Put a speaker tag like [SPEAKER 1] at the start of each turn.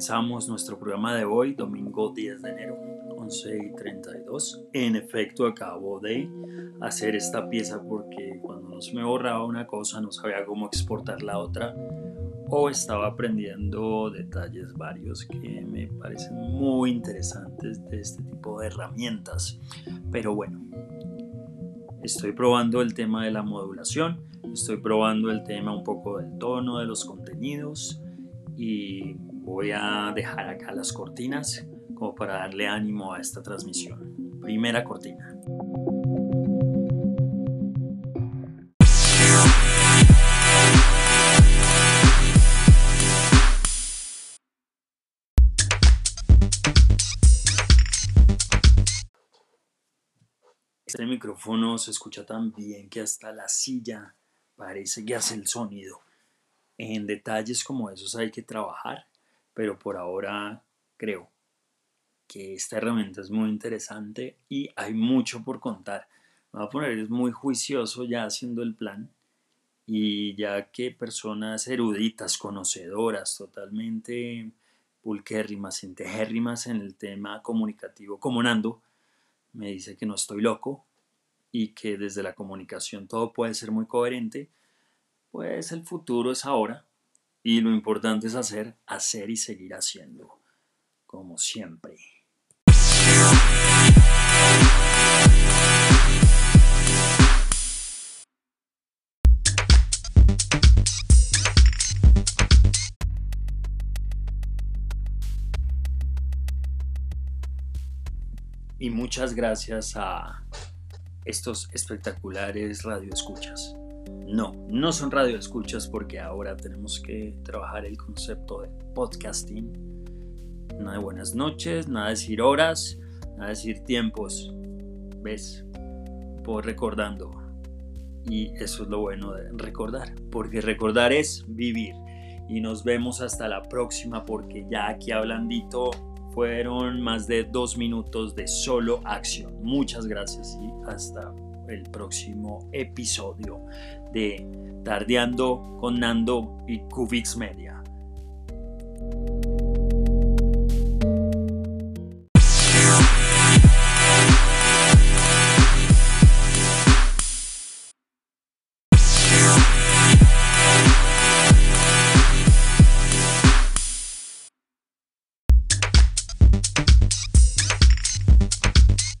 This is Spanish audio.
[SPEAKER 1] Comenzamos nuestro programa de hoy, domingo 10 de enero, 11 y 32. En efecto, acabo de hacer esta pieza porque cuando no se me borraba una cosa no sabía cómo exportar la otra o estaba aprendiendo detalles varios que me parecen muy interesantes de este tipo de herramientas. Pero bueno, estoy probando el tema de la modulación, estoy probando el tema un poco del tono de los contenidos y voy a dejar acá las cortinas como para darle ánimo a esta transmisión. Primera cortina. Este micrófono se escucha tan bien que hasta la silla parece que hace el sonido. En detalles como esos hay que trabajar pero por ahora creo que esta herramienta es muy interesante y hay mucho por contar. Me voy a poner muy juicioso ya haciendo el plan y ya que personas eruditas, conocedoras, totalmente pulquérrimas, entejérrimas en el tema comunicativo, como Nando, me dice que no estoy loco y que desde la comunicación todo puede ser muy coherente, pues el futuro es ahora y lo importante es hacer, hacer y seguir haciendo, como siempre. Y muchas gracias a estos espectaculares radioescuchas. No, no son radioescuchas porque ahora tenemos que trabajar el concepto de podcasting. Nada de buenas noches, nada de decir horas, nada de decir tiempos. ¿Ves? Por recordando. Y eso es lo bueno de recordar, porque recordar es vivir. Y nos vemos hasta la próxima porque ya aquí hablandito fueron más de dos minutos de solo acción. Muchas gracias y hasta el próximo episodio de Tardeando con Nando y Cubix Media.